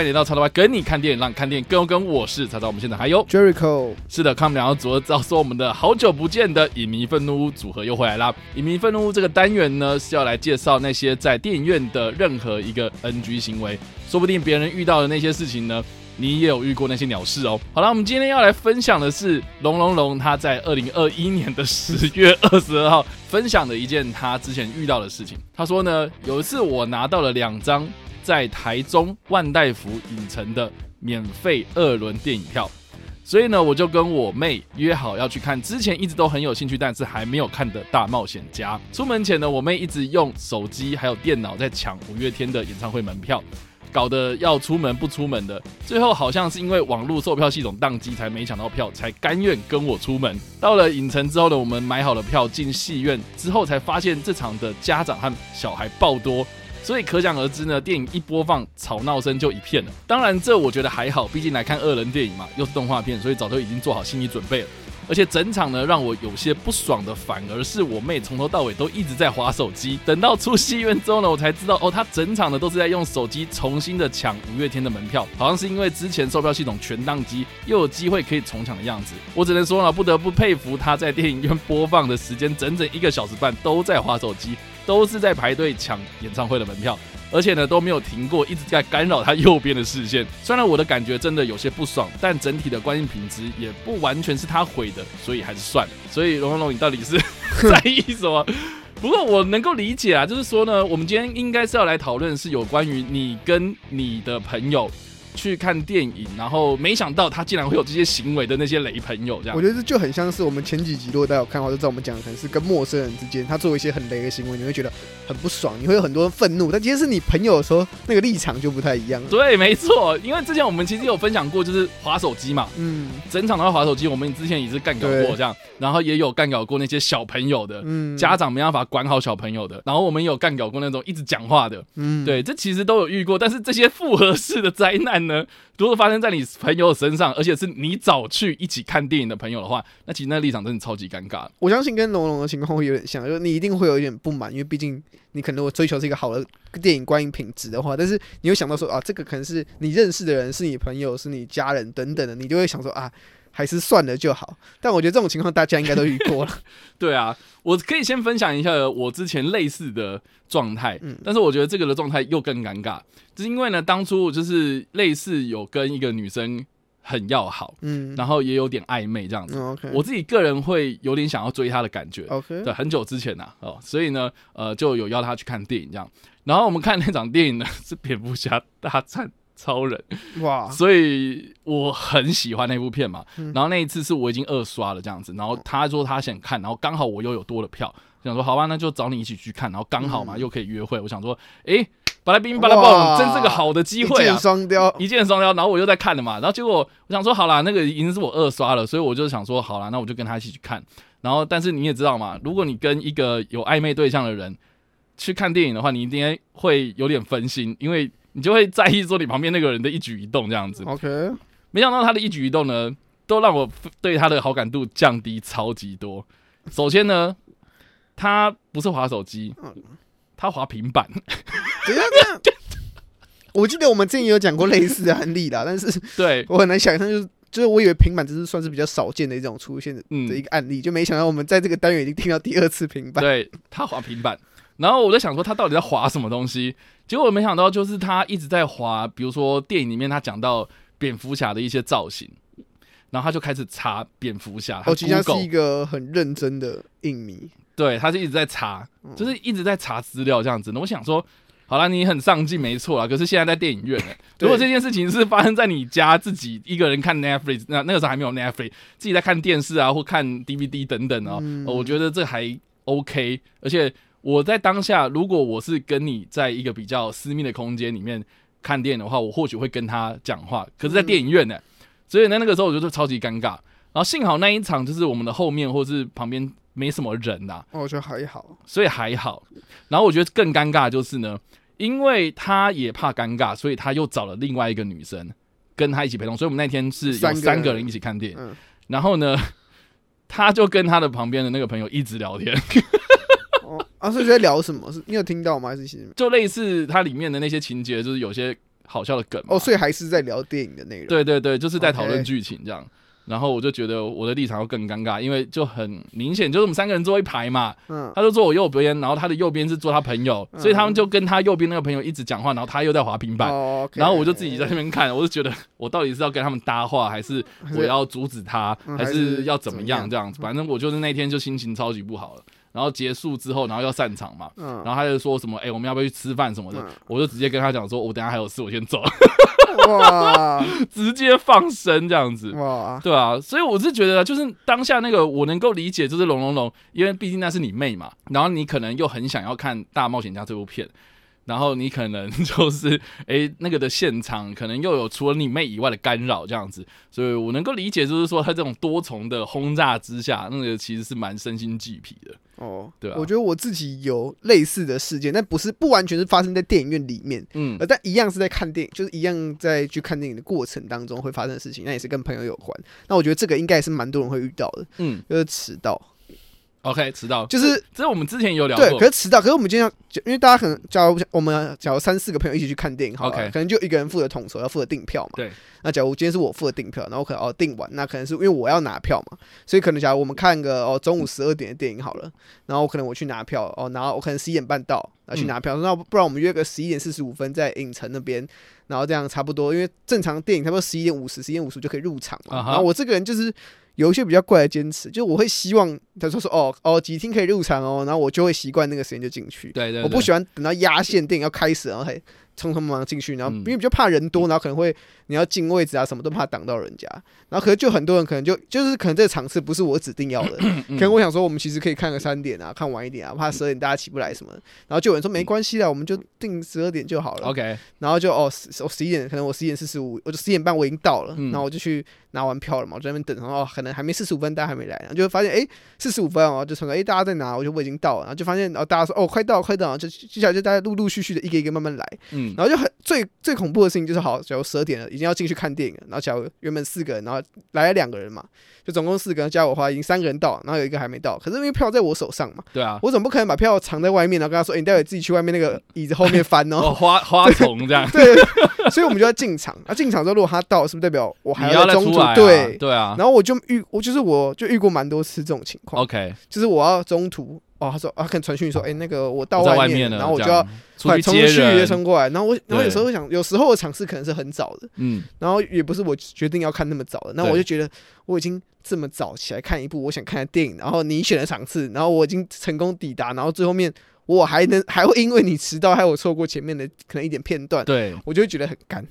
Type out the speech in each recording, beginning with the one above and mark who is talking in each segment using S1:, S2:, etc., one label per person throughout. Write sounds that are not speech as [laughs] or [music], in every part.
S1: 欢迎来到叉叉 Y 跟你看电影，让你看电影更有跟。我是叉叉，我们现在还有
S2: Jericho，
S1: 是的，看我们两个组合，知道说我们的好久不见的影迷愤怒屋组合又回来啦。影迷愤怒屋这个单元呢，是要来介绍那些在电影院的任何一个 NG 行为，说不定别人遇到的那些事情呢，你也有遇过那些鸟事哦。好了，我们今天要来分享的是龙龙龙他在二零二一年的十月二十二号分享的一件他之前遇到的事情。他说呢，有一次我拿到了两张在台中万代福影城的免费二轮电影票。所以呢，我就跟我妹约好要去看之前一直都很有兴趣，但是还没有看的大冒险家。出门前呢，我妹一直用手机还有电脑在抢五月天的演唱会门票，搞得要出门不出门的。最后好像是因为网络售票系统宕机，才没抢到票，才甘愿跟我出门。到了影城之后呢，我们买好了票进戏院之后，才发现这场的家长和小孩爆多。所以可想而知呢，电影一播放，吵闹声就一片了。当然，这我觉得还好，毕竟来看二人电影嘛，又是动画片，所以早就已经做好心理准备了。而且整场呢，让我有些不爽的，反而是我妹从头到尾都一直在划手机。等到出戏院之后呢，我才知道哦，她整场呢都是在用手机重新的抢五月天的门票，好像是因为之前售票系统全宕机，又有机会可以重抢的样子。我只能说呢，不得不佩服她在电影院播放的时间整整一个小时半都在划手机。都是在排队抢演唱会的门票，而且呢都没有停过，一直在干扰他右边的视线。虽然我的感觉真的有些不爽，但整体的观影品质也不完全是他毁的，所以还是算了。所以龙龙龙，你到底是 [laughs] 在意什么？不过我能够理解啊，就是说呢，我们今天应该是要来讨论是有关于你跟你的朋友。去看电影，然后没想到他竟然会有这些行为的那些雷朋友，这样
S2: 我觉得这就很像是我们前几集如果大家有看的话，就知道我们讲的可能是跟陌生人之间，他做一些很雷的行为，你会觉得很不爽，你会有很多愤怒。但今天是你朋友的时候，那个立场就不太一样。
S1: 对，没错，因为之前我们其实有分享过，就是划手机嘛，嗯，整场都在划手机，我们之前也是干搞过这样，然后也有干搞过那些小朋友的，嗯，家长没办法管好小朋友的，然后我们有干搞过那种一直讲话的，嗯，对，这其实都有遇过，但是这些复合式的灾难呢？如果发生在你朋友身上，而且是你找去一起看电影的朋友的话，那其实那立场真的超级尴尬。
S2: 我相信跟龙龙的情况会有点像，就是你一定会有一点不满，因为毕竟你可能我追求是一个好的电影观影品质的话，但是你又想到说啊，这个可能是你认识的人，是你朋友，是你家人等等的，你就会想说啊。还是算了就好，但我觉得这种情况大家应该都遇过了。[laughs]
S1: 对啊，我可以先分享一下我之前类似的状态，嗯，但是我觉得这个的状态又更尴尬，就是因为呢，当初就是类似有跟一个女生很要好，嗯，然后也有点暧昧这样子。OK，我自己个人会有点想要追她的感觉。
S2: OK，
S1: 对，很久之前呐，哦，所以呢，呃，就有邀她去看电影这样，然后我们看那场电影呢 [laughs] 是蝙蝠侠大战。超人哇！所以我很喜欢那部片嘛。然后那一次是我已经二刷了这样子，然后他说他想看，然后刚好我又有多的票，想说好吧，那就找你一起去看。然后刚好嘛，又可以约会。我想说，哎，巴拉冰巴拉棒，真是个好的机会
S2: 啊！一箭双雕，
S1: 一箭双雕。然后我又在看了嘛，然后结果我想说，好啦，那个已经是我二刷了，所以我就想说，好啦，那我就跟他一起去看。然后，但是你也知道嘛，如果你跟一个有暧昧对象的人去看电影的话，你一定会有点分心，因为。你就会在意说你旁边那个人的一举一动这样子。
S2: OK，
S1: 没想到他的一举一动呢，都让我对他的好感度降低超级多。首先呢，他不是滑手机，他滑平板。
S2: 等一下，我记得我们之前有讲过类似的案例啦，但是
S1: 对
S2: 我很难想象，就是就是我以为平板只是算是比较少见的一种出现的的一个案例，就没想到我们在这个单元已经听到第二次平板。
S1: 对他滑平板。然后我在想说他到底在划什么东西，结果我没想到就是他一直在划，比如说电影里面他讲到蝙蝠侠的一些造型，然后他就开始查蝙蝠侠。
S2: 哦，其实他是一个很认真的影迷，
S1: 对，他就一直在查，就是一直在查资料这样子。那我想说，好了，你很上进没错啊，可是现在在电影院，[laughs] 如果这件事情是发生在你家自己一个人看 Netflix，那那个时候还没有 Netflix，自己在看电视啊或看 DVD 等等哦，我觉得这还 OK，而且。我在当下，如果我是跟你在一个比较私密的空间里面看电影的话，我或许会跟他讲话。可是，在电影院呢，所以呢，那个时候我觉得超级尴尬。然后幸好那一场就是我们的后面或是旁边没什么人呐，
S2: 我觉得还好，
S1: 所以还好。然后我觉得更尴尬就是呢，因为他也怕尴尬，所以他又找了另外一个女生跟他一起陪同。所以我们那天是有三个人一起看电影。然后呢，他就跟他的旁边的那个朋友一直聊天。
S2: 啊，所以在聊什么？是你有听到吗？还是
S1: 就类似它里面的那些情节，就是有些好笑的梗嘛。
S2: 哦，所以还是在聊电影的内容。，
S1: 对对对，就是在讨论
S2: OK
S1: 剧情这样。然后我就觉得我的立场要更尴尬，因为就很明显，就是我们三个人坐一排嘛，
S2: 嗯，
S1: 他就坐我右边，然后他的右边是坐他朋友，
S2: 嗯
S1: 所以他们就跟他右边那个朋友一直讲话，然后他又在滑平板，
S2: 哦，OK，
S1: 然后我就自己在那边看，我就觉得我到底是要跟他们搭话，还是我要阻止他，还
S2: 嗯还是
S1: 是要怎么
S2: 样
S1: 样这样子？反正我就是那天就心情超级不好了。然后结束之后，然后要散场嘛，
S2: 嗯。
S1: 然后他就说什么，哎、我们要不要去吃饭什么的？
S2: 嗯。
S1: 我就直接跟他讲说，我等下还有事，我先走，[laughs]
S2: 哇。
S1: 直接放生这样子。
S2: 哇，
S1: 对啊，所以我是觉得，就是当下那个我能够理解，就是龙龙龙，因为毕竟那是你妹嘛，然后你可能又很想要看《大冒险家》这部片，然后你可能 [laughs] 就是诶那个的现场可能又有除了你妹以外的干扰这样子，所以我能够理解，就是说他这种多重的轰炸之下，那个其实是蛮身心俱疲的。
S2: 哦，
S1: 对啊
S2: 我觉得我自己有类似的事件，但不是不完全是发生在电影院里面，
S1: 嗯
S2: 呃，但一样是在看电影，就是一样在去看电影的过程当中会发生的事情，那也是跟朋友有关。那我觉得这个应该也是蛮多人会遇到的，
S1: 嗯
S2: 就是迟到，
S1: ，OK，迟到，
S2: 就是
S1: 这我们之前有聊过对，
S2: 可，是迟到，可是我们今天，就因为大家可能假如我们假如三四个朋友一起去看电影，好
S1: OK
S2: 可能就一个人负责统筹，要负责订票嘛。
S1: 对。
S2: 那假如今天是我负责订票，然后可能哦订完，那可能是因为我要拿票嘛，所以可能假如我们看个哦中午十二点的电影好了，然后可能我去拿票，哦，然后我可能十一点半到，然后去拿票，那不然我们约个十一点四十五分在影城那边，然后这样差不多，因为正常电影差不多十一点五十、十一点五十就可以入场嘛。然后我这个人就是有一些比较怪的坚持，就我会希望他说说哦哦几厅可以入场哦，然后我就会习惯那个时间就进去。
S1: 对对，
S2: 我不喜欢等到压线电影要开始，然后才匆匆忙忙进去，然后
S1: 嗯。
S2: 因为比较怕人多，然后可能会你要进位置啊，什么都怕挡到人家，然后可能就很多人可能就就是可能这个场次不是我指定要的，
S1: 嗯
S2: 可能我想说我们其实可以看个三点啊，看晚一点啊，怕十二点大家起不来什么，然后就有人说没关系啦，我们就定十二点就好了
S1: ，OK，
S2: 然后就哦十十一点，可能我十一点四十五，我就十一点半我已经到了，
S1: 嗯。
S2: 然后我就去拿完票了嘛，我在那边等，然后哦可能还没四十五分，大家还没来，然后就发现哎四十五分哦，就传说哎大家在哪，我就我已经到了，然后就发现哦大家说哦快到快到了，就接下来就大家陆陆续续的一个一个慢慢来，
S1: 嗯
S2: 然后就很最最恐怖的事情就是好，假如十二点了，已经要进去看电影了，然后假如原本四个人，然后来了两个人嘛，就总共四个人加我的话，已经三个人到，然后有一个还没到，可是因为票在我手上嘛，
S1: 对啊，
S2: 我总不可能把票藏在外面，然后跟他说，哎、你待会自己去外面那个椅子后面翻
S1: 哦 [laughs]
S2: 哦。
S1: 花花丛这样，
S2: 对，所以我们就要进场。啊，进场之后，如果他到，是不是代表我还
S1: 要
S2: 在中途？对。
S1: 对啊
S2: 然后我就遇，我就是我就遇过蛮多次这种情况，
S1: ，OK，
S2: 就是我要中途哦，他说啊，可能传讯说，哎、那个我到外
S1: 面了，
S2: 然后我就要快冲去
S1: 人，
S2: 冲过来，然后我然后有时候会想，有时候的场次可能是很早的，
S1: 嗯，
S2: 然后也不是我决定要看那么早的，那
S1: 对
S2: 我就觉得我已经这么早起来看一部我想看的电影，然后你选的场次，然后我已经成功抵达，然后最后面我还能还会因为你迟到，害我错过前面的可能一点片段，
S1: 对，
S2: 我就会觉得很干。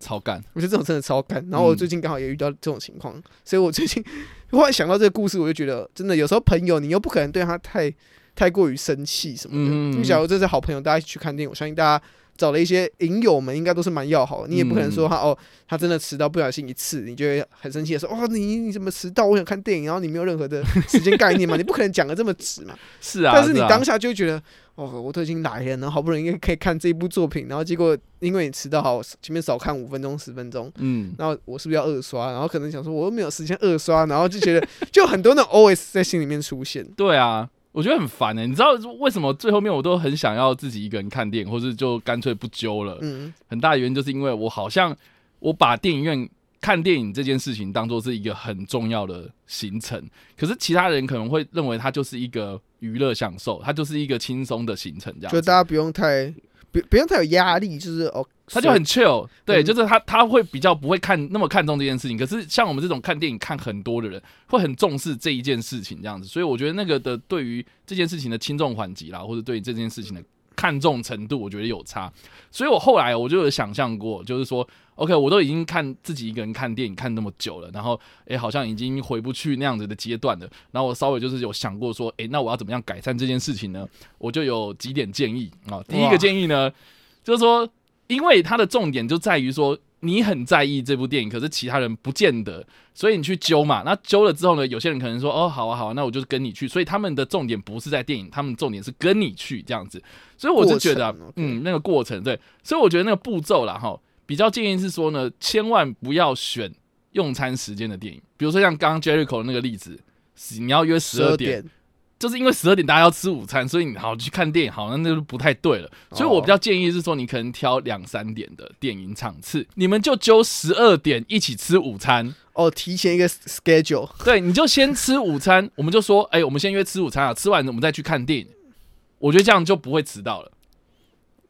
S1: 超干，
S2: 我觉得这种真的超干。然后我
S1: 嗯
S2: 最近刚好也遇到这种情况，所以我最近 [laughs] 忽然想到这个故事，我就觉得真的有时候朋友你又不可能对他太太过于生气什么的。
S1: 嗯嗯嗯
S2: 因为假如这是好朋友，大家一起去看电影，我相信大家找了一些影友们，应该都是蛮要好的。你也不可能
S1: 嗯
S2: 说他哦，他真的迟到不小心一次，你就会很生气的说哦，你你怎么迟到？我想看电影，然后你没有任何的时间概念嘛，[laughs] 你不可能讲的这么直嘛。
S1: 是啊，啊
S2: 但是你当下就会觉得，哦，我都已经来了，然后好不容易可以看这一部作品，然后结果因为你迟到，好前面少看五分钟十分钟，
S1: 嗯，
S2: 然后我是不是要二刷？然后可能想说我又没有时间二刷，然后就觉得就很多那种 OS 在心里面出现。
S1: 对啊。我觉得很烦呢、你知道为什么最后面我都很想要自己一个人看电影，或是就干脆不揪了？
S2: 嗯，
S1: 很大的原因就是因为我好像我把电影院看电影这件事情当做是一个很重要的行程，可是其他人可能会认为它就是一个娱乐享受，它就是一个轻松的行程，这样子
S2: 就大家不用太不不用太有压力，就是哦，
S1: 他就很 chill，对，
S2: 嗯
S1: 就是他他会比较不会看那么看重这件事情。可是像我们这种看电影看很多的人，会很重视这一件事情这样子。所以我觉得那个的对于这件事情的轻重缓急啦，或者对于这件事情的看重程度，我觉得有差。所以我后来我就有想象过，就是说，OK，我都已经看自己一个人看电影看那么久了，然后诶、好像已经回不去那样子的阶段了。然后我稍微就是有想过说，诶、那我要怎么样改善这件事情呢？我就有几点建议啊。第一个建议呢，就是说，因为它的重点就在于说，你很在意这部电影，可是其他人不见得，所以你去揪嘛。那揪了之后呢，有些人可能说，哦，好啊，好啊，那我就跟你去。所以他们的重点不是在电影，他们重点是跟你去这样子。所以我就觉得啊，嗯，那个过程对，所以我觉得那个步骤啦，哈，比较建议是说呢，千万不要选用餐时间的电影，比如说像刚刚 Jericho 那个例子，你要约十二点，就是因为十二点大家要吃午餐，所以你好去看电影，好像那就不太对了。所以我比较建议是说，你可能挑两三点的电影场次，你们就揪十二点一起吃午餐。
S2: 哦，提前一个 schedule，[laughs]
S1: 对，你就先吃午餐，我们就说，哎、我们先约吃午餐啊，吃完我们再去看电影。我觉得这样就不会迟到了，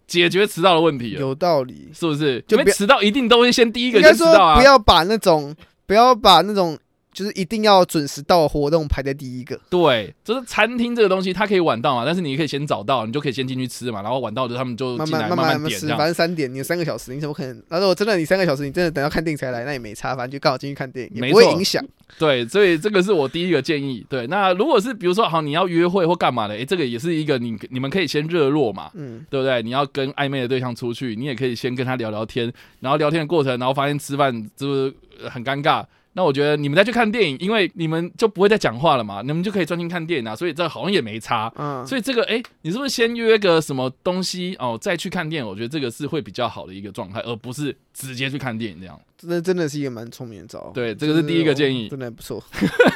S1: 解决迟到的问题了，
S2: 有道理。
S1: 是不是？
S2: 就
S1: 因为迟到一定都会先第一个先迟到啊。
S2: 不要把那种不要把那种就是一定要准时到的活动排在第一个。
S1: 对，就是餐厅这个东西，它可以晚到嘛，但是你可以先早到，你就可以先进去吃嘛，然后晚到的他们就
S2: 慢慢慢慢吃，反。正三点，你有三个小时，你怎么可能？然后我真的你三个小时，你真的等到看电影才来，那也没差，反正就刚好进去看电影，也不会影响。
S1: 对，所以这个是我第一个建议。对，那如果是比如说好，你要约会或干嘛的，诶，这个也是一个你你们可以先热络嘛，
S2: 嗯，
S1: 对不对？你要跟暧昧的对象出去，你也可以先跟他聊聊天，然后聊天的过程，然后发现吃饭就是呃很尴尬。那我觉得你们再去看电影，因为你们就不会再讲话了嘛，你们就可以专心看电影啊，所以这好像也没差。
S2: 嗯，
S1: 所以这个，哎、你是不是先约个什么东西哦，再去看电影？我觉得这个是会比较好的一个状态，而不是直接去看电影这样。
S2: 那真的是一个蛮聪明的招。
S1: 对这个是第一个建议
S2: 真的不错，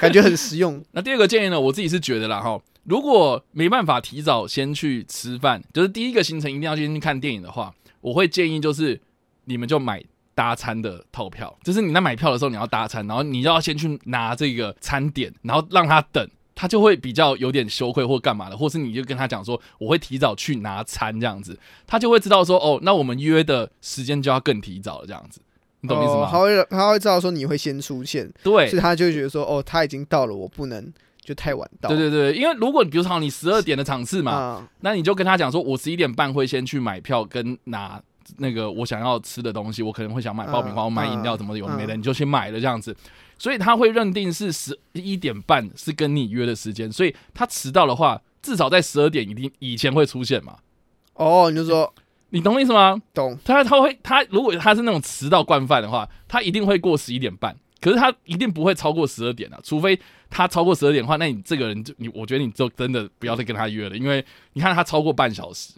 S2: 感觉很实用。[laughs]
S1: 那第二个建议呢，我自己是觉得啦哈，如果没办法提早先去吃饭，就是第一个行程一定要先去看电影的话，我会建议就是你们就买搭餐的套票，就是你在买票的时候你要搭餐，然后你就要先去拿这个餐点，然后让他等。他就会比较有点羞愧或干嘛的，或是你就跟他讲说我会提早去拿餐这样子，他就会知道说哦，那我们约的时间就要更提早了这样子，你懂意思
S2: 哦，
S1: 吗？
S2: 他会他会知道说你会先出现，
S1: 对
S2: 所以他就觉得说，哦，他已经到了，我不能就太晚到。
S1: 对对对，因为如果你比如说好你十二点的场次嘛，
S2: 啊，
S1: 那你就跟他讲说，我十一点半会先去买票跟拿那个我想要吃的东西，我可能会想买爆米花、
S2: 嗯
S1: 我买饮料什么的，有的没的，
S2: 嗯
S1: 你就去买了这样子。所以他会认定是十一点半是跟你约的时间，所以他迟到的话，至少在十二点一定以前会出现嘛。
S2: 哦，你就说
S1: 你懂我意思吗？
S2: 懂，
S1: 他他会他如果他是那种迟到惯犯的话，他一定会过十一点半，可是他一定不会超过十二点啊，除非他超过十二点的话，那你这个人就你，我觉得你就真的不要再跟他约了，因为你看他超过半小时，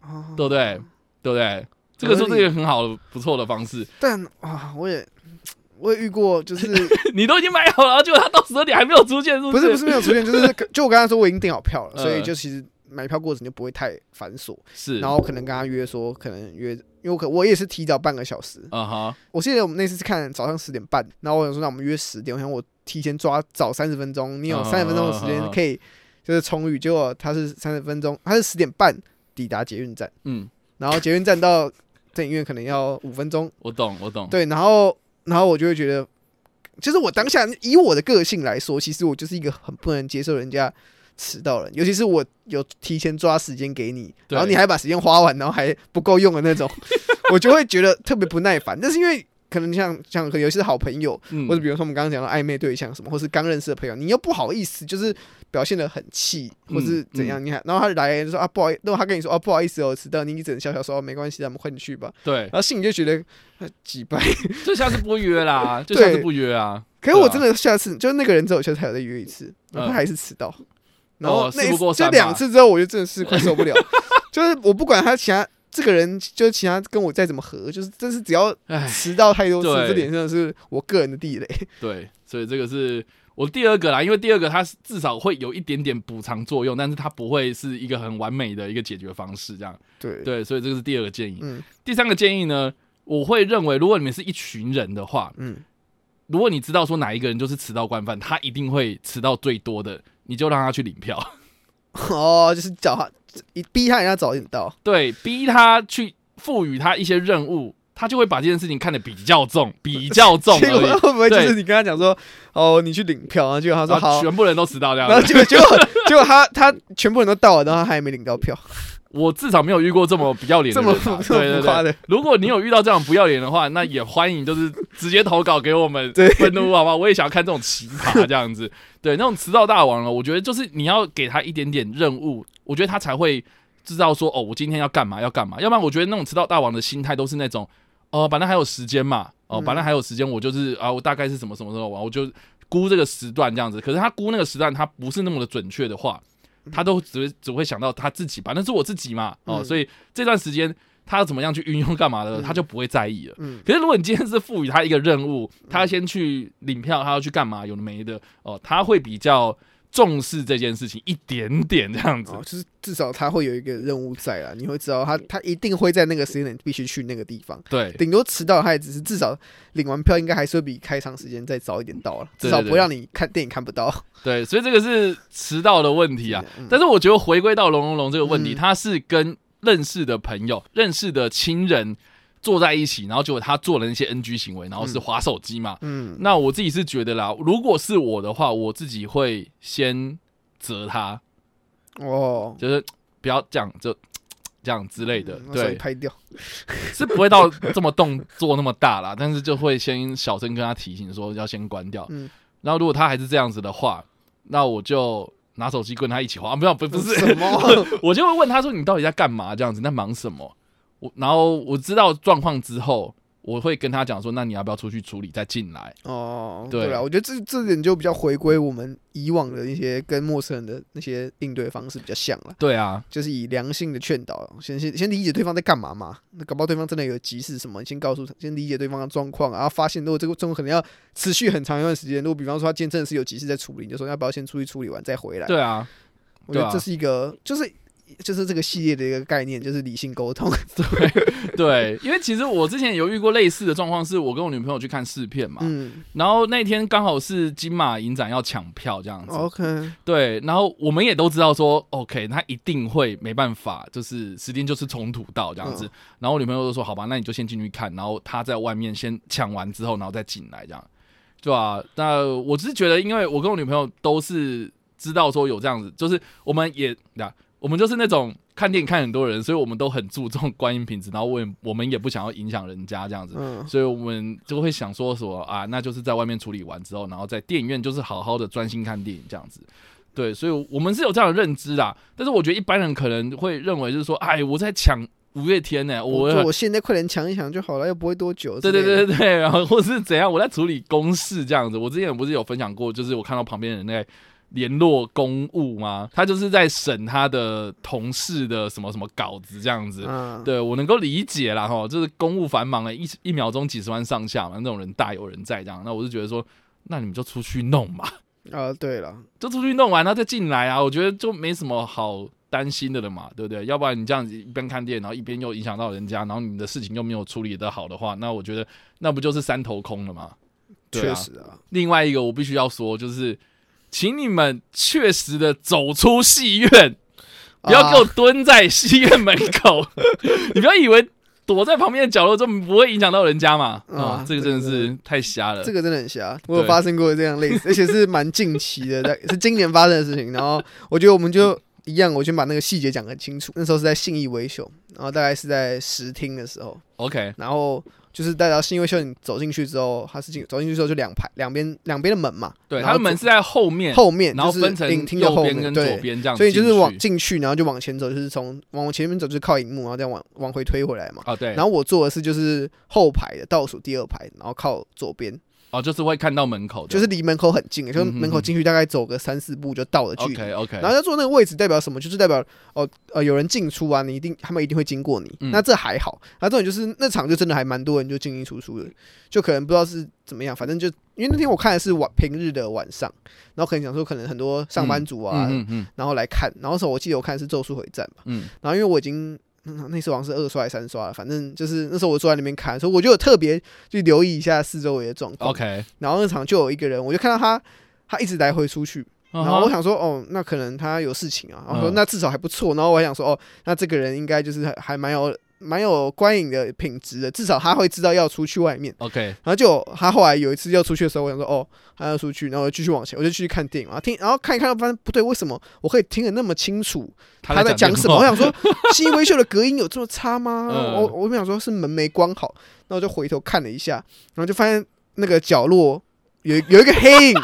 S2: 哦
S1: 对不对？对不对？这个是这个很好的不错的方式，
S2: 但啊，我也我也遇过，就是 [laughs]
S1: 你都已经买好了，结果他到十二点还没有出现，是是？
S2: 不是不是没有出现，就是 [laughs] 就我刚才说我已经订好票了，
S1: 嗯。
S2: 所以就其实买票过程就不会太繁琐，
S1: 是，
S2: 然后可能跟他约说，可能约，因为我可我也是提早半个小时，
S1: 啊哈，
S2: 我记得我们那次是看早上十点半，然后我想说那我们约十点，我想我提前抓早三十分钟，你有
S1: 嗯
S2: 三十分钟的时间可以就是充裕，结果他是三十分钟，他是十点半抵达捷运站，
S1: 嗯，
S2: 然后捷运站到电影院可能要五分钟，
S1: 我懂我懂，
S2: 对，然后然后我就会觉得，就是我当下以我的个性来说，其实我就是一个很不能接受人家迟到了，尤其是我有提前抓时间给你，然后你还把时间花完，然后还不够用的那种，[laughs] 我就会觉得特别不耐烦。但是因为可能像像可能有些是好朋友，
S1: 嗯
S2: 或者比如说我们刚刚讲到暧昧对象什么，或是刚认识的朋友，你又不好意思，就是表现的很气，或是怎样，你看然后他来就说啊不好意，如果他跟你说啊不好意思哦迟到，你你只能笑笑说、哦、没关系，咱们快点去吧，
S1: 对
S2: 然，后心里就觉得啊几掰。
S1: 就下次不约啦，就下次不约啊，
S2: 可是我真的下次就是那个人之后，下次还有再约一次，然后
S1: 嗯
S2: 他还是迟到，然后
S1: 哦
S2: 那就两次之后，我就真的是快受不了，就是我不管他其他这个人，就是其他跟我再怎么合，就是真是只要
S1: 唉，
S2: 迟到太多次，
S1: 对。
S2: 这点真的是我个人的地雷。[laughs]
S1: 对，所以这个是我第二个啦，因为第二个它是至少会有一点点补偿作用，但是它不会是一个很完美的一个解决方式，这样。
S2: 对，
S1: 对，所以这个是第二个建议。
S2: 嗯。
S1: 第三个建议呢，我会认为，如果你们是一群人的话，
S2: 嗯，
S1: 如果你知道说哪一个人就是迟到惯犯，他一定会迟到最多的，你就让他去领票，[laughs]
S2: 哦，就是叫他一逼他人家早点到，
S1: 对，逼他去赋予他一些任务，他就会把这件事情看得比较重，比较重
S2: 结果
S1: 而已。[laughs]
S2: 会不会就
S1: 对
S2: 是你跟他讲说，哦，你去领票，然后结果他说
S1: 然后
S2: 好，
S1: 全部人都迟到这样
S2: 然后
S1: 子。
S2: 结果结果 [laughs] 结果他他全部人都到了，然后他还没领到票，
S1: 我至少没有遇过这么不要脸的人啊、
S2: 这么 [laughs]
S1: 对对对。如果你有遇到这样不要脸的话，那也欢迎就是直接投稿给我们
S2: 对
S1: 愤怒好吗？我也想要看这种奇葩这样子。[laughs] 对，那种迟到大王了，我觉得就是你要给他一点点任务，我觉得他才会知道说哦，我今天要干嘛要干嘛。要不然我觉得那种迟到大王的心态都是那种哦，反正还有时间嘛，哦，
S2: 嗯
S1: 反正还有时间，我就是啊，我大概是什么什么时候玩，我就估这个时段这样子。可是他估那个时段，他不是那么的准确的话，他都只会只会想到他自己吧，那是我自己嘛，哦，
S2: 嗯。
S1: 所以这段时间他要怎么样去运用干嘛的，
S2: 嗯。
S1: 他就不会在意了。
S2: 嗯。
S1: 可是如果你今天是赋予他一个任务，他先去领票，他要去干嘛，有的没的哦，他会比较重视这件事情一点点这样子。
S2: 哦，就是至少他会有一个任务在啊，你会知道他他一定会在那个时间点必须去那个地方，
S1: 对，
S2: 顶多迟到他也只是至少领完票应该还是会比开场时间再早一点到了，至少不让你看电影看不到。
S1: 对，所以这个是迟到的问题啊。
S2: 嗯
S1: 但是我觉得回归到龙龙龙这个问题，
S2: 嗯
S1: 他是跟认识的朋友、认识的亲人坐在一起，然后结果他做了那些 NG 行为，然后是
S2: 嗯
S1: 划手机嘛。
S2: 嗯，
S1: 那我自己是觉得啦，如果是我的话，我自己会先责他，
S2: 哦，
S1: 就是不要这样，就 [tsk] 这样之类的对，
S2: 拍掉。[laughs]
S1: 是不会到这么动作那么大啦，但是就会先小声跟他提醒说要先关掉。
S2: 嗯
S1: 然后如果他还是这样子的话，那我就拿手机跟他一起滑，不要不不是
S2: 什么？[laughs]
S1: 我就会问他说：“你到底在干嘛？这样子，你在忙什么？”我然后我知道状况之后，我会跟他讲说：“那你要不要出去处理再进来
S2: 哦，
S1: 对
S2: 对了，我觉得这这点就比较回归我们以往的一些跟陌生人的那些应对方式比较像了？”。
S1: 对啊，
S2: 就是以良性的劝导，先先先理解对方在干嘛嘛。那搞不好对方真的有急事什么，你先告诉他，先理解对方的状况，然后发现如果这个状况可能要持续很长一段时间，如果比方说他今天真的是有急事在处理，你就说要不要先出去处理完再回来？
S1: 对啊，对啊
S2: 我觉得这是一个，就是就是这个系列的一个概念，就是理性沟通。[laughs]
S1: 对对，因为其实我之前有遇过类似的状况，是我跟我女朋友去看试片嘛，
S2: 嗯。
S1: 然后那天刚好是金马影展要抢票这样子
S2: ，，OK，
S1: 对，然后我们也都知道说，OK，他一定会没办法，就是时间就是冲突到这样子。
S2: 嗯。
S1: 然后我女朋友就说：“好吧，那你就先进去看，然后他在外面先抢完之后，然后再进来这样，对吧、那我只是觉得，因为我跟我女朋友都是知道说有这样子，就是我们也呀，我们就是那种看电影看很多人，所以我们都很注重观影品质，然后我也我们也不想要影响人家这样子。
S2: 嗯
S1: 所以我们就会想说说啊，那就是在外面处理完之后，然后在电影院就是好好的专心看电影这样子。对，所以我们是有这样的认知啦。但是我觉得一般人可能会认为就是说，哎，我在抢五月天呢、我
S2: 我我现在快点抢一抢就好了，又不会多久。
S1: 对对对，对对，然后或是怎样，我在处理公事这样子。我之前不是有分享过，就是我看到旁边人在联络公务吗？他就是在审他的同事的什么什么稿子这样子。
S2: 嗯，
S1: 对我能够理解啦，哈，就是公务繁忙了，一一秒钟几十万上下嘛，那种人大有人在这样。那我就觉得说，那你们就出去弄嘛，
S2: 啊，对了，
S1: 就出去弄完，然后再进来啊。我觉得就没什么好担心的了嘛，对不对？要不然你这样子一边看店，然后一边又影响到人家，然后你的事情又没有处理得好的话，那我觉得那不就是三头空了吗？对啊。
S2: 确实啊，
S1: 另外一个我必须要说，就是请你们确实的走出戏院，不要给我
S2: 啊
S1: 蹲在戏院门口。[laughs] 你不要以为躲在旁边的角落就不会影响到人家嘛。啊
S2: 啊，
S1: 这个真的是太瞎了。
S2: 这个真的很瞎，我有
S1: 对
S2: 发生过这样类似，而且是蛮近期的，在 [laughs] 是今年发生的事情。然后我觉得我们就一样，我先把那个细节讲得很清楚。那时候是在信义维修，然后大概是在实厅的时候
S1: ，OK，
S2: 然后就是大家是因为秀，你走进去之后，它是进走进去之后就两排两边两边的门嘛，
S1: 对，他的门是在后面，
S2: 后面
S1: 然后
S2: 就是
S1: 分成
S2: 影厅的后面，
S1: 跟左
S2: 对。
S1: 边这样，
S2: 所以就是往进去，然后就往前走，就是从往前面走就是靠荧幕，然后再往往回推回来嘛。
S1: 啊，对，
S2: 然后我坐的是就是后排的倒数第二排，然后靠左边，
S1: 哦，就是会看到门口的，
S2: 就是离门口很近，就门口进去大概走个三四步就到了距离。
S1: OK OK，
S2: 然后要坐那个位置代表什么？就是代表哦呃有人进出啊，你一定他们一定会经过你。
S1: 嗯
S2: 那这还好，那这种就是那场就真的还蛮多人就进进出出的，就可能不知道是怎么样，反正就因为那天我看的是晚平日的晚上，然后可能想说可能很多上班族啊，
S1: 嗯嗯嗯
S2: 然后来看，然后时候我记得我看的是《咒术回战》嘛，
S1: 嗯，
S2: 然后因为我已经。嗯那次好像是二刷还是三刷了，反正就是那时候我坐在那边看，所以我就有特别去留意一下四周围的状况。
S1: OK，
S2: 然后那场就有一个人，我就看到他，他一直来回出去，然后我想说，哦，那可能他有事情啊。然后说
S1: 嗯
S2: 那至少还不错。然后我还想说，哦，那这个人应该就是还还蛮有蛮有观影的品质的，至少他会知道要出去外面。
S1: OK，
S2: 然后就他后来有一次要出去的时候，我想说，哦，他要出去，然后继续往前，我就继续看电影啊，听，然后看一看，发现不对，为什么我可以听得那么清楚？他在讲什么？我想说，新微秀的隔音有这么差吗？[laughs]
S1: 我
S2: 我我想说是门没关好，然后我就回头看了一下，然后就发现那个角落有有一个黑影，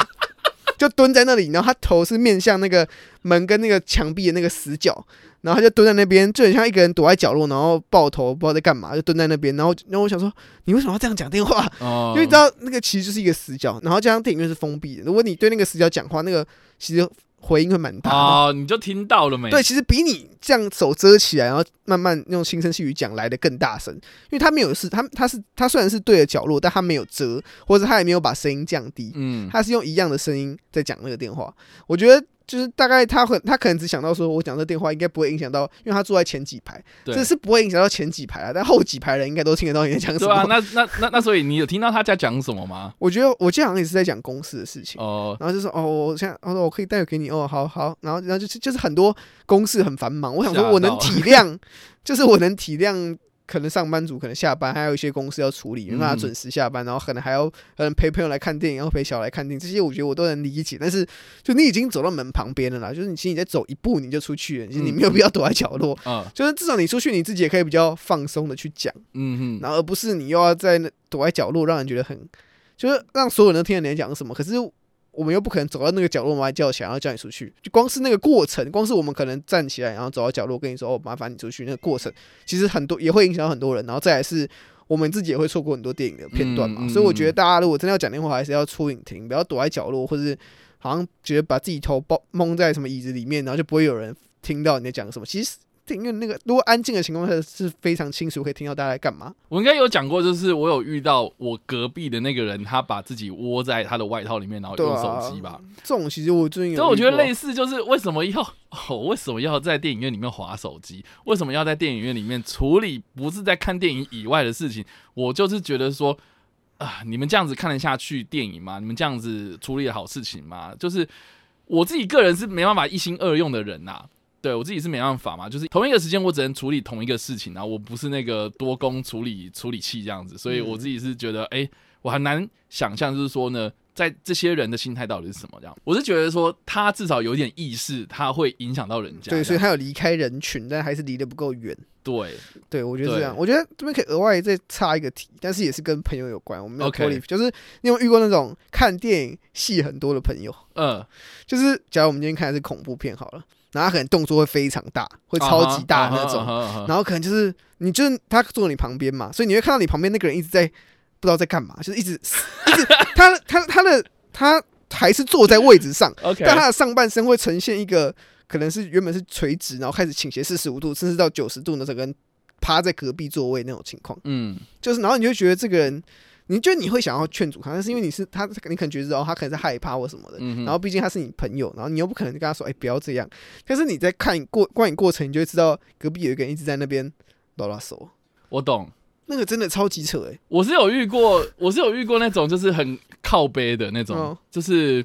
S2: [laughs] 就蹲在那里，然后他头是面向那个门跟那个墙壁的那个死角，然后他就蹲在那边，就很像一个人躲在角落，然后抱头不知道在干嘛，就蹲在那边，然后然后我想说，你为什么要这样讲电话？[laughs]
S1: 哦
S2: 因为你知道那个其实就是一个死角，然后加上电影院是封闭的，如果你对那个死角讲话，那个其实回音会蛮大。
S1: 哦，你就听到了没？
S2: 对，其实比你这样手遮起来，然后慢慢用轻声细语讲来的更大声，因为他没有是，他他是他虽然是对着角落，但他没有遮，或者他也没有把声音降低，
S1: 嗯，
S2: 他是用一样的声音在讲那个电话。我觉得就是大概他很他可能只想到说，我讲这电话应该不会影响到，因为他坐在前几排，这是不会影响到前几排啊，但后几排人应该都听得到你在讲什么。
S1: 对啊，那那那那所以你有听到他在讲什么吗？
S2: 我觉得我记得好像也是在讲公司的事情。
S1: 哦，
S2: 然后就说哦，我现在哦，我可以待会给你哦，好好，然后然后就是就是很多公事很繁忙，我想说我能体 [laughs] 谅，就是我能体谅，可能上班族可能下班还有一些公司要处理，没办法
S1: 嗯
S2: 准时下班，然后可能还要可能陪朋友来看电影，然后陪小孩来看电影，这些我觉得我都能理解。但是就你已经走到门旁边了啦，就是你其实你再走一步你就出去了，其实你
S1: 嗯
S2: 没有必要躲在角落，
S1: 嗯
S2: 就是至少你出去你自己也可以比较放松的去讲。
S1: 嗯哼，
S2: 然后而不是你又要在那躲在角落，让人觉得很，就是让所有人都听得你在讲什么。可是我们又不可能走到那个角落，把你叫起来，然后叫你出去。就光是那个过程，光是我们可能站起来，然后走到角落跟你说：“哦，麻烦你出去。”那个过程其实很多也会影响到很多人。然后再来是我们自己也会错过很多电影的片段嘛。
S1: 嗯嗯
S2: 所以我觉得大家如果真的要讲电话，还是要出影厅，不要躲在角落，或者是好像觉得把自己头包蒙在什么椅子里面，然后就不会有人听到你在讲什么。其实电影院那个如果安静的情况下是非常清楚，可以听到大家在干嘛。
S1: 我应该有讲过，就是我有遇到我隔壁的那个人，他把自己窝在他的外套里面，然后用手机吧。
S2: 这种其实我最近有遇
S1: 所以，我觉得类似，就是为什么要 [laughs] 哦，为什么要在电影院里面划手机？为什么要在电影院里面处理不是在看电影以外的事情？我就是觉得说啊，你们这样子看得下去电影吗？你们这样子处理的好事情吗？就是我自己个人是没办法一心二用的人呐、对我自己是没办法嘛，就是同一个时间我只能处理同一个事情啊，我不是那个多工处理处理器这样子，所以我自己是觉得，哎、我很难想象，就是说呢，在这些人的心态到底是什么这样？我是觉得说，他至少有点意识，他会影响到人家
S2: 对，所以他有离开人群，但还是离得不够远。
S1: 对，
S2: 对，我觉得
S1: 对
S2: 这样。我觉得这边可以额外再插一个题，但是也是跟朋友有关。我们没有
S1: OK
S2: 脱离就是你有遇过那种看电影戏很多的朋友？
S1: 嗯，
S2: 就是假如我们今天看的是恐怖片好了，然后他可能动作会非常大，会超级大那种，然后可能就是你就是他坐你旁边嘛，所以你会看到你旁边那个人一直在不知道在干嘛，就是一直一直他他他的他还是坐在位置上 [laughs] 但他的上半身会呈现一个可能是原本是垂直，然后开始倾斜四十五度，甚至到九十度的整个人趴在隔壁座位那种情况，
S1: 嗯，
S2: 就是然后你就觉得这个人，你觉得你会想要劝阻他，但是因为你是他，你可能觉得哦，他可能是害怕或什么的。
S1: 嗯
S2: 然后毕竟他是你朋友，然后你又不可能跟他说，哎、不要这样。但是你在看过观影过程，你就会知道隔壁有一个人一直在那边拉拉手，
S1: 我懂。
S2: 那个真的超级扯哎、
S1: 我是有遇过，我是有遇过那种就是很靠背的那种，
S2: 哦
S1: 就是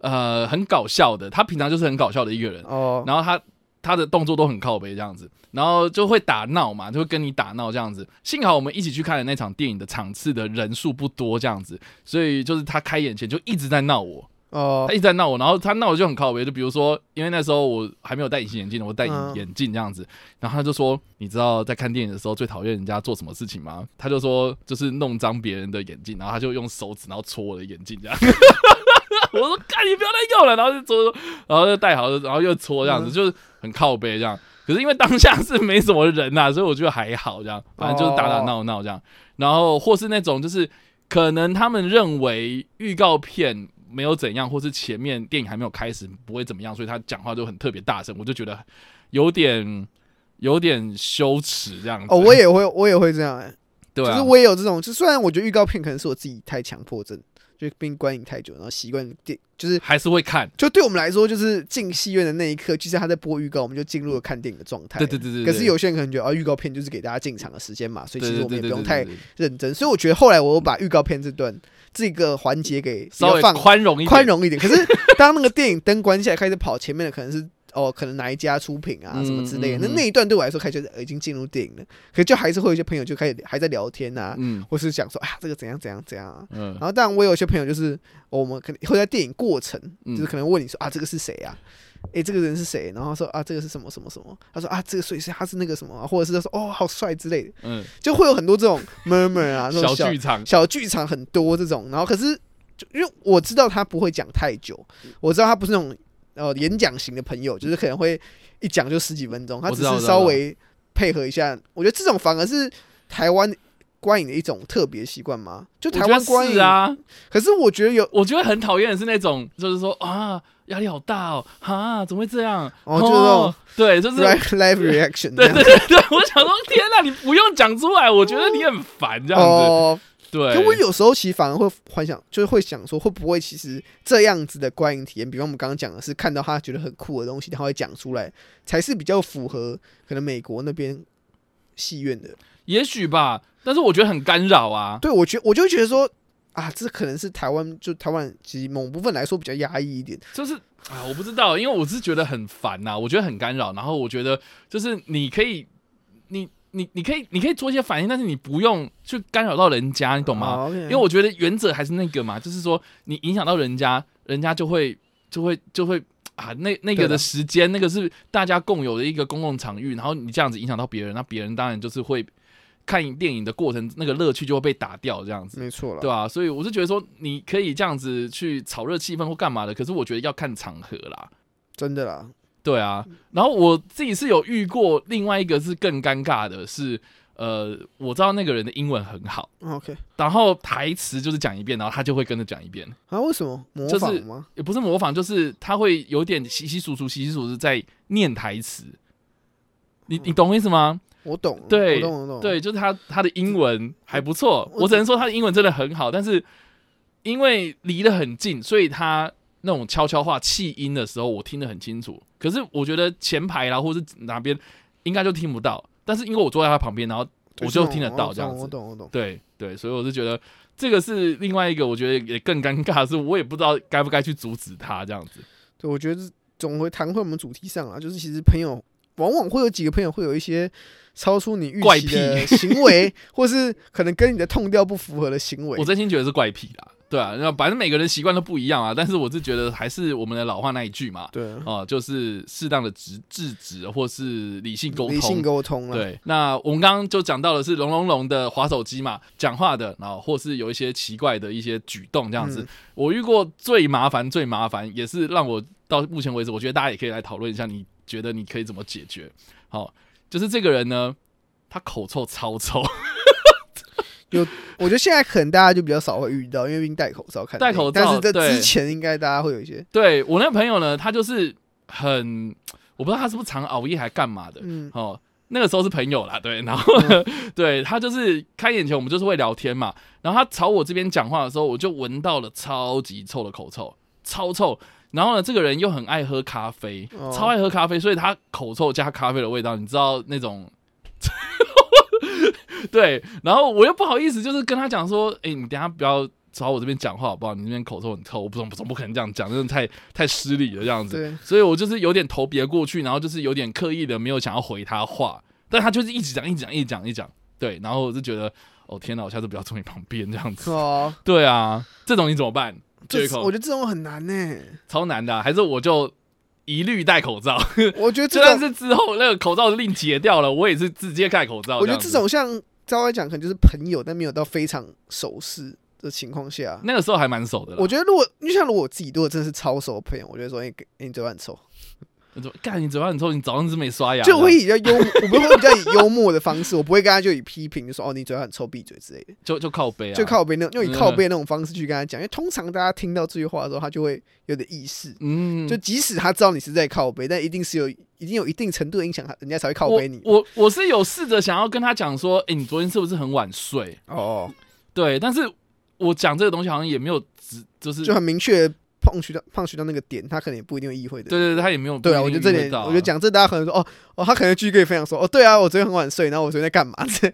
S1: 呃很搞笑的。他平常就是很搞笑的一个人，
S2: 哦，
S1: 然后他他的动作都很靠背这样子，然后就会打闹嘛，就会跟你打闹这样子。幸好我们一起去看的那场电影的场次的人数不多这样子，所以就是他开眼前就一直在闹我，
S2: 哦
S1: 他一直在闹我，然后他闹我就很靠背，就比如说，因为那时候我还没有戴隐形眼镜，我戴眼镜这样子，然后他就说，你知道在看电影的时候最讨厌人家做什么事情吗？他就说就是弄脏别人的眼镜，然后他就用手指然后戳我的眼镜这样。我说：“干你不要再用了。”然后就搓，然后就戴好，然后又搓这样子，
S2: 嗯
S1: 就是很靠背这样。可是因为当下是没什么人呐、所以我觉得还好这样，反正就是打打闹闹这样。然后或是那种就是可能他们认为预告片没有怎样，或是前面电影还没有开始不会怎么样，所以他讲话就很特别大声，我就觉得有点有点羞耻这样子。
S2: 哦，我也会我也会这样哎、
S1: 对啊
S2: 就是，我也有这种，就虽然我觉得预告片可能是我自己太强迫症，就并观影太久，然后习惯电，就是
S1: 还是会看。
S2: 就对我们来说，就是进戏院的那一刻，就是他在播预告，我们就进入了看电影的状态。
S1: 对对对对。
S2: 可是有些人可能觉得啊，预告片就是给大家进场的时间嘛，所以其实我们也不用太认真。所以我觉得后来我又把预告片这段这个环节给
S1: 稍微
S2: 放
S1: 宽容一点，
S2: 宽容一点。可是当那个电影灯关下来，开始跑前面的可能是哦，可能哪一家出品啊
S1: 嗯
S2: 什么之类的，
S1: 嗯嗯
S2: 那那一段对我来说开始已经进入电影了。可就还是会有一些朋友就开始还在聊天啊，
S1: 嗯
S2: 或是讲说啊这个怎样怎样怎样啊。
S1: 嗯
S2: 然后当然我有些朋友就是、哦我们可能会在电影过程，
S1: 嗯
S2: 就是可能问你说啊这个是谁啊？诶，这个人是谁？然后说啊，这个是什么什么什么？他说啊，这个所以是他是那个什么啊，或者是他说哦，好帅之类的，
S1: 嗯，
S2: 就会有很多这种 murmur 啊，那种小
S1: 小剧场，
S2: 小剧场很多这种，然后可是就因为我知道他不会讲太久，我知道他不是那种呃演讲型的朋友，就是可能会一讲就十几分钟，他只是稍微配合一下。我觉得这种反而是台湾观影的一种特别习惯嘛，就台湾观影。
S1: 是啊，
S2: 可是我觉得有
S1: 我觉得很讨厌的是那种，就是说啊，压力好大哦，啊，怎么会这样？
S2: 哦就是
S1: 对，就是 [laughs]
S2: live reaction
S1: 对对对对，我想说，天哪，你不用讲出来，我觉得你很烦这样子。
S2: 哦，
S1: 对，
S2: 可我有时候其实反而会幻想，就是会想说，会不会其实这样子的观影体验，比方我们刚刚讲的是看到他觉得很酷的东西，他会讲出来，才是比较符合可能美国那边戏院的。
S1: 也许吧，但是我觉得很干扰啊。
S2: 对我觉我就觉得说啊，这可能是台湾就台湾其实某部分来说比较压抑一点。
S1: 就是啊，我不知道，因为我是觉得很烦呐、我觉得很干扰。然后我觉得就是你可以，你你你可以你可以做一些反应，但是你不用去干扰到人家，你懂吗？因为我觉得原则还是那个嘛，就是说你影响到人家，人家就会就会就会啊，那那个
S2: 的
S1: 的时间，那个是大家共有的一个公共场域，然后你这样子影响到别人，那别人当然就是会看电影的过程，那个乐趣就会被打掉，这样子。
S2: 没错了，
S1: 对吧、所以我是觉得说，你可以这样子去炒热气氛或干嘛的，可是我觉得要看场合啦。
S2: 真的啦，
S1: 对啊，然后我自己是有遇过，另外一个是更尴尬的是，呃，我知道那个人的英文很好，
S2: 哦 OK
S1: 然后台词就是讲一遍，然后他就会跟着讲一遍，
S2: 啊，为什么模
S1: 就是
S2: 仿吗？
S1: 也不是模仿，就是他会有点稀稀疏疏、稀稀疏疏在念台词。你你懂我意思吗？
S2: 我懂，
S1: 对
S2: 我懂，我懂，，
S1: 对，就是他他的英文还不错，
S2: 我
S1: 我只能说他的英文真的很好，但是因为离得很近，所以他那种悄悄话气音的时候，我听得很清楚。可是我觉得前排啦，或是哪边应该就听不到，但是因为我坐在他旁边，然后我就听得到这样子。
S2: 我懂，我懂。
S1: 对对，所以我是觉得这个是另外一个，我觉得也更尴尬的是，我也不知道该不该去阻止他这样子。
S2: 对，我觉得总会谈回我们主题上啊，就是其实朋友往往会有几个朋友会有一些超出你预期的行为，或是可能跟你的痛调不符合的行为 [laughs]
S1: 我。真心觉得是怪癖啦，对啊，那反正每个人习惯都不一样啊，[laughs] 但是我是觉得还是我们的老话那一句嘛，
S2: 对，
S1: 哦、就是适当的制制止或是理性沟通。
S2: 理性沟通了。
S1: 对，那我们刚刚就讲到的是龙龙龙的滑手机嘛，讲话的，然后或是有一些奇怪的一些举动这样子。
S2: 嗯
S1: 我遇过最麻烦、最麻烦，也是让我到目前为止，我觉得大家也可以来讨论一下，你觉得你可以怎么解决？好，就是这个人呢，他口臭超臭，
S2: 我觉得现在可能大家就比较少会遇到，因为毕竟戴口罩看
S1: 戴口罩
S2: 但是在之前应该大家会有一些，
S1: 对我那个朋友呢，他就是很，我不知道他是不是常熬夜还干嘛的，
S2: 嗯，
S1: 哦，那个时候是朋友啦，对，然后、[laughs] 对他就是开眼前我们就是会聊天嘛，然后他朝我这边讲话的时候，我就闻到了超级臭的口臭，超臭。然后呢，这个人又很爱喝咖啡，
S2: 哦
S1: 超爱喝咖啡，所以他口臭加咖啡的味道，你知道那种。[laughs] [laughs] 对，然后我又不好意思，就是跟他讲说，哎、你等下不要朝我这边讲话好不好？你那边口臭很臭，我不总总不可能这样讲，真的太太失礼了这样子。所以我就是有点头别过去，然后就是有点刻意的没有想要回他话，但他就是一直讲，一直讲，一直讲，一直讲，对，然后我就觉得，哦天哪，我下次不要坐你旁边这样子。
S2: 哦，
S1: 对啊，这种你怎么办？
S2: 我觉得这种很难呢。
S1: 超难的啊、还是我就一律戴口罩？
S2: 我觉得
S1: 就算是之后那个口罩令解掉了，我也是直接戴口罩。
S2: 我觉得这种像照来讲，可能就是朋友，但没有到非常熟识的情况下。
S1: 那个时候还蛮熟的。
S2: 我觉得，如果就像如果我自己如果真的是超熟的朋友，我就会说：“哎、欸，你嘴巴很臭。
S1: 我说干，你嘴巴很臭，你早上是没刷牙？”
S2: 就会以比较幽，我们会比较以幽默的方式，我不会跟他就以批评，就说：“哦，你嘴巴很臭，闭嘴之类的。
S1: 就就靠背啊，
S2: 就靠背那种用以
S1: 嗯
S2: 靠背那种方式去跟他讲，因为通常大家听到这句话的时候，他就会有点意识。
S1: 嗯，
S2: 就即使他知道你是在靠背，但一定是有一定有一定程度的影响，他人家才会靠背你。
S1: 我我我是有试着想要跟他讲说，哎、你昨天是不是很晚睡？
S2: 哦，
S1: 对，但是我讲这个东西好像也没有只就是
S2: 就很明确地碰去到碰去到那个点，他可能也不一定会意会的。
S1: 对对对，他也没有
S2: 对啊，我觉得这点，我觉得讲这大家可能说，哦哦，他可能继续跟你分享说，哦，对啊，我昨天很晚睡，然后我昨天在干嘛？这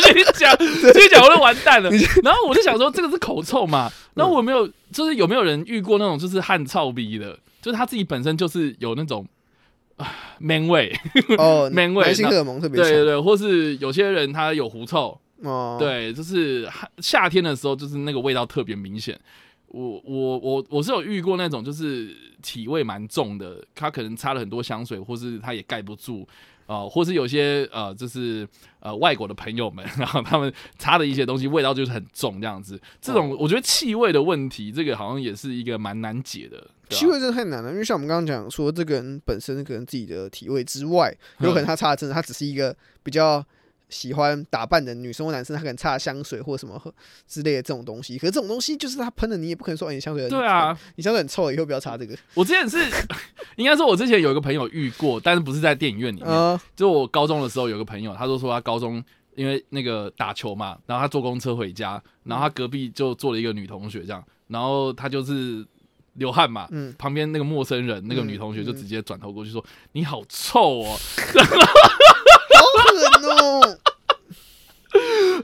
S1: 继续讲，继续讲，我就完蛋了。然后我就想说，这个是口臭嘛？然后我没有，就是有没有人遇过那种就是汗臭鼻的，就是他自己本身就是有那种啊 man 味，
S2: 哦，[laughs]
S1: man 味
S2: 男性荷尔蒙特别强。
S1: 对对对，或是有些人他有狐臭，
S2: 哦，，
S1: 对，就是夏夏天的时候，就是那个味道特别明显。我我我我是有遇过那种就是体味蛮重的，他可能擦了很多香水，或是他也盖不住啊、呃或是有些呃就是呃外国的朋友们，[laughs] 然后他们擦的一些东西味道就是很重这样子。这种
S2: 哦
S1: 我觉得气味的问题，这个好像也是一个蛮难解的。
S2: 气味真的太难了，因为像我们刚刚讲说，这个人本身可能自己的体味之外，有可能他擦的真的他只是一个比较喜欢打扮的女生或男生，他可能擦香水或什么之类的这种东西。可是这种东西就是他喷了，你也不可能说，哎、你香水很
S1: 对啊，
S2: 你香水很臭，以后不要擦这个。
S1: 我之前是 [laughs] 应该说，我之前有一个朋友遇过，但是不是在电影院里面，
S2: 啊，
S1: 就我高中的时候有个朋友，他就说他高中因为那个打球嘛，然后他坐公车回家，然后他隔壁就坐了一个女同学这样，然后他就是流汗嘛，
S2: 嗯，
S1: 旁边那个陌生人那个
S2: 嗯
S1: 女同学就
S2: 嗯
S1: 直接转头过去说：“你好臭哦。” [laughs]
S2: 好狠哦！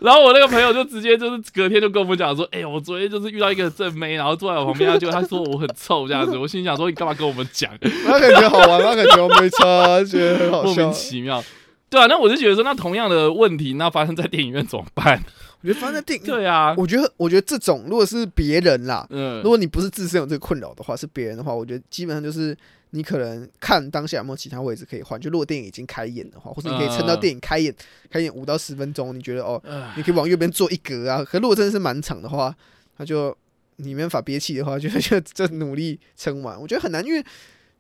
S1: 然后我那个朋友就直接就是隔天就跟我们讲说，哎、我昨天就是遇到一个正妹，然后坐在我旁边，他就他说我很臭这样子，我心想说你干嘛跟我们讲，[laughs]
S2: 他感觉好玩，那感觉我没差，觉得很好笑
S1: 莫名。其妙。对啊，那我就觉得说，那同样的问题，那发生在电影院怎么办？
S2: 我觉得发生在电影，
S1: 对啊，
S2: 我觉得，我觉得这种如果是别人啦，
S1: 嗯
S2: 如，果你不是自身有这个困扰的话，是别人的话，我觉得基本上就是你可能看当下有没有其他位置可以换。就如果电影已经开演的话，或者你可以撑到
S1: 嗯
S2: 电影开演，开演五到十分钟，你觉得哦，
S1: 唉
S2: 你可以往右边坐一格啊。可如果真的是满场的话，那就你没办法憋气的话，就就就努力撑完。我觉得很难，因为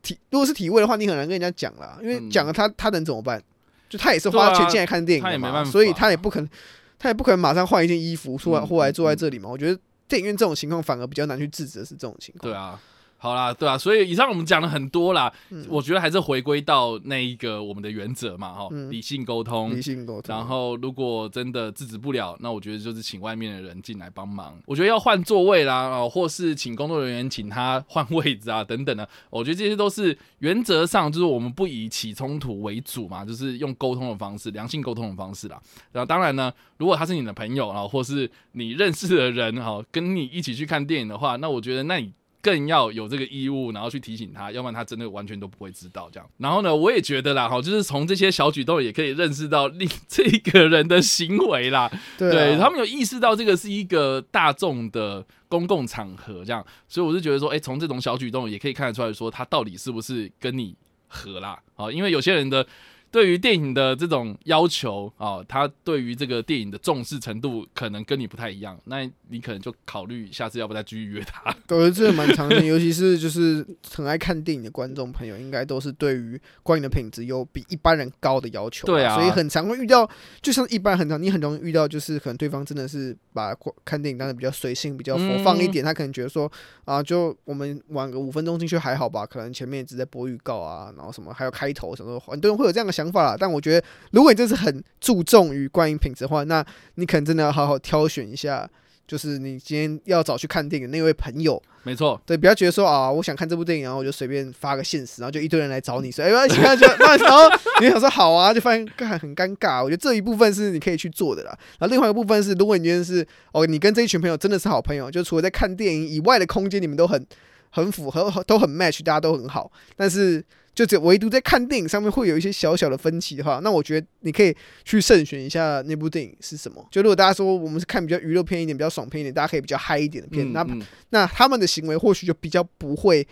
S2: 体如果是体位的话，你很难跟人家讲啦，因为
S1: 嗯
S2: 讲了他他能怎么办？就他也是花钱进来看电影的嘛，所以他也不可能，他也不可能马上换一件衣服出来，
S1: 嗯
S2: 后来坐在
S1: 嗯
S2: 这里嘛。我觉得电影院这种情况反而比较难去制止的是这种情况。
S1: 对啊。好啦，对啊，所以以上我们讲了很多啦，
S2: 嗯
S1: 我觉得还是回归到那一个我们的原则嘛，哈，
S2: 嗯
S1: 理性沟通
S2: 理，性沟通，
S1: 然后如果真的制止不了，那我觉得就是请外面的人进来帮忙。我觉得要换座位啦，哦，或是请工作人员请他换位置啊，等等的。我觉得这些都是原则上就是我们不以起冲突为主嘛，就是用沟通的方式，良性沟通的方式啦。然后当然呢，如果他是你的朋友啊，或是你认识的人哈，跟你一起去看电影的话，那我觉得那你。更要有这个义务，然后去提醒他，要不然他真的完全都不会知道这样。然后呢，我也觉得啦，哈，就是从这些小举动也可以认识到另 [laughs] 这个人的行为啦。
S2: 对啊
S1: 对他们有意识到这个是一个大众的公共场合，这样，所以我是觉得说，哎、从这种小举动也可以看得出来说，他到底是不是跟你合啦？啊，因为有些人的对于电影的这种要求啊，他对于这个电影的重视程度可能跟你不太一样，那你可能就考虑下次要不再继续约他。[laughs]
S2: 对，这个蛮常见，尤其是就是很爱看电影的观众朋友，应该都是对于观影的品质有比一般人高的要求吧。
S1: 对啊
S2: 所以很常会遇到，就像一般很常，你很容易遇到，就是可能对方真的是把观看电影当得比较随性、比较佛放一点，他可能觉得说啊，就我们晚个五分钟进去还好吧，可能前面一直在播预告啊，然后什么还有开头什么的，很多人会有这样的想法啦。但我觉得，如果你真是很注重于观影品质的话，那你可能真的要好好挑选一下。就是你今天要找去看电影的那位朋友，
S1: 没错，
S2: 对，不要觉得说啊，我想看这部电影，然后我就随便发个现实，然后就一堆人来找你说，哎、要一起看就，那然后你想说好啊，就发现干很尴尬。我觉得这一部分是你可以去做的啦。然后另外一个部分是，如果你今天是哦，你跟这一群朋友真的是好朋友，就除了在看电影以外的空间，你们都很很符合，都很 match，大家都很好，但是。就只唯独在看电影上面会有一些小小的分歧的话，那我觉得你可以去慎选一下那部电影是什么。就如果大家说我们是看比较娱乐片一点、比较爽片一点，大家可以比较嗨一点的片，那
S1: 嗯嗯
S2: 那他们的行为或许就比较不会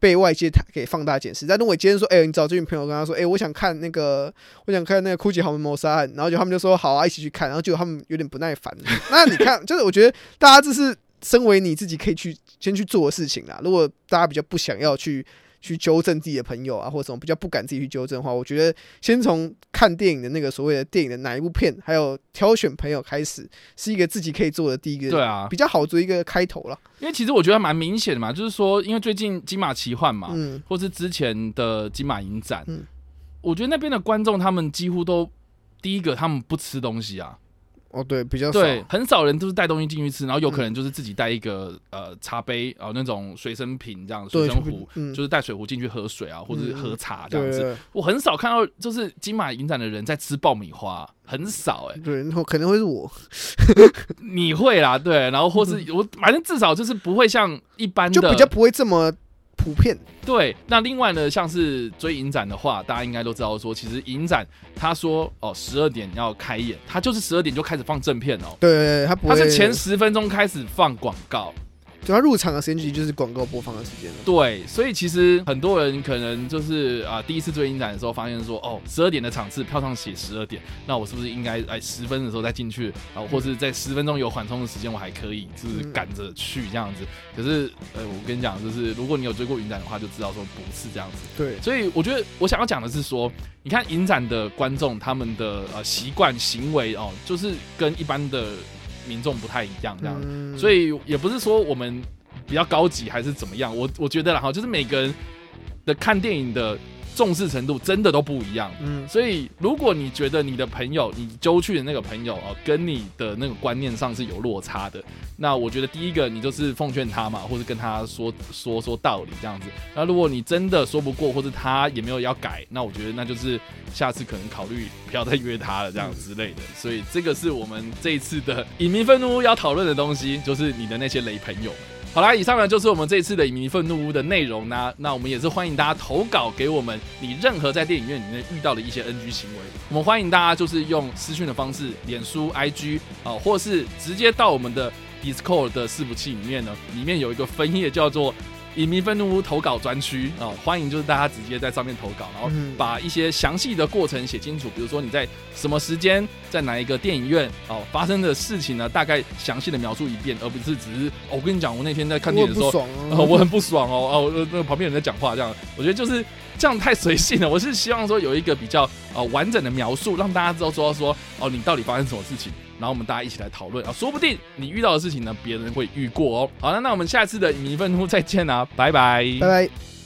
S2: 被外界给放大检视。但如果今天说，哎、你找这群朋友跟他说，哎、我想看那个，我想看那个《哭泣豪门谋杀案》，然后就他们就说好啊，一起去看，然后结果他们有点不耐烦。[laughs] 那你看，就是我觉得大家这是身为你自己可以去先去做的事情啦。如果大家比较不想要去。去纠正自己的朋友啊，或者什么比较不敢自己去纠正的话，我觉得先从看电影的那个所谓的电影的哪一部片，还有挑选朋友开始，是一个自己可以做的第一个
S1: 对啊，
S2: 比较好做一个开头了。
S1: 因为其实我觉得蛮明显的嘛，就是说，因为最近金马奇幻嘛，
S2: 嗯，
S1: 或是之前的金马影展，
S2: 嗯。
S1: 我觉得那边的观众他们几乎都第一个他们不吃东西啊，
S2: 哦，对，比较少。
S1: 对，很少人都是带东西进去吃，然后有可能就是自己带一个、呃茶杯啊、那种随身瓶这样水
S2: 对，
S1: 生壶，
S2: 嗯，
S1: 就是带水壶进去喝水啊，或者是喝茶这样子。
S2: 对对
S1: 我很少看到就是金马影展的人在吃爆米花，很少哎、
S2: 对，然后可能会是我，[laughs]
S1: 你会啦，对，然后或是 [laughs] 我反正至少就是不会像一般的
S2: 就比较不会这么普遍。
S1: 对，那另外呢，像是追影展的话，大家应该都知道说，其实影展他说哦十二点要开演，他就是十二点就开始放正片哦，
S2: 对他不，
S1: 他是前十分钟开始放广告，
S2: 对他入场的时间其实就是广告播放的时间了。
S1: 对，所以其实很多人可能就是啊、第一次追影展的时候，发现说哦十二点的场次票上写十二点，那我是不是应该哎十分的时候再进去，然后或是在十分钟有缓冲的时间，我还可以就是
S2: 嗯
S1: 赶着去这样子。可是呃，我跟你讲，就是如果你有追过影展的话，就知道说不是这样子。
S2: 对，
S1: 所以我觉得我想要讲的是说，你看影展的观众他们的呃习惯行为哦，就是跟一般的民众不太一样这样，
S2: 嗯。
S1: 所以也不是说我们比较高级还是怎么样，我我觉得啦哈，就是每个人的看电影的重视程度真的都不一样。
S2: 嗯，
S1: 所以，如果你觉得你的朋友，你揪去的那个朋友啊，跟你的那个观念上是有落差的，那我觉得第一个你就是奉劝他嘛，或者跟他说说说道理这样子。那如果你真的说不过，或者他也没有要改，那我觉得那就是下次可能考虑不要再约他了这样之类的。所以这个是我们这一次的影迷愤怒要讨论的东西，就是你的那些雷朋友。好啦，以上呢就是我们这一次的影迷愤怒屋的内容啦。那我们也是欢迎大家投稿给我们，你任何在电影院里面遇到的一些 NG 行为，我们欢迎大家就是用私讯的方式，脸书、IG 啊、或是直接到我们的 Discord 的伺服器里面呢，里面有一个分页叫做。影迷愤怒屋投稿专区啊、欢迎就是大家直接在上面投稿，然后
S2: 嗯
S1: 把一些详细的过程写清楚，比如说你在什么时间，在哪一个电影院哦发生的事情呢，大概详细的描述一遍，而不是只是、哦我跟你讲，我那天在看电影的时候，我很不爽 [laughs] 哦，哦。那个旁边人在讲话，这样，我觉得就是这样太随性了。[laughs] 我是希望说有一个比较呃完整的描述，让大家知道说说哦，你到底发生什么事情，然后我们大家一起来讨论啊，说不定你遇到的事情呢，别人会遇过哦。好了，那我们下次的影迷愤怒再见啊，拜拜，
S2: 拜拜。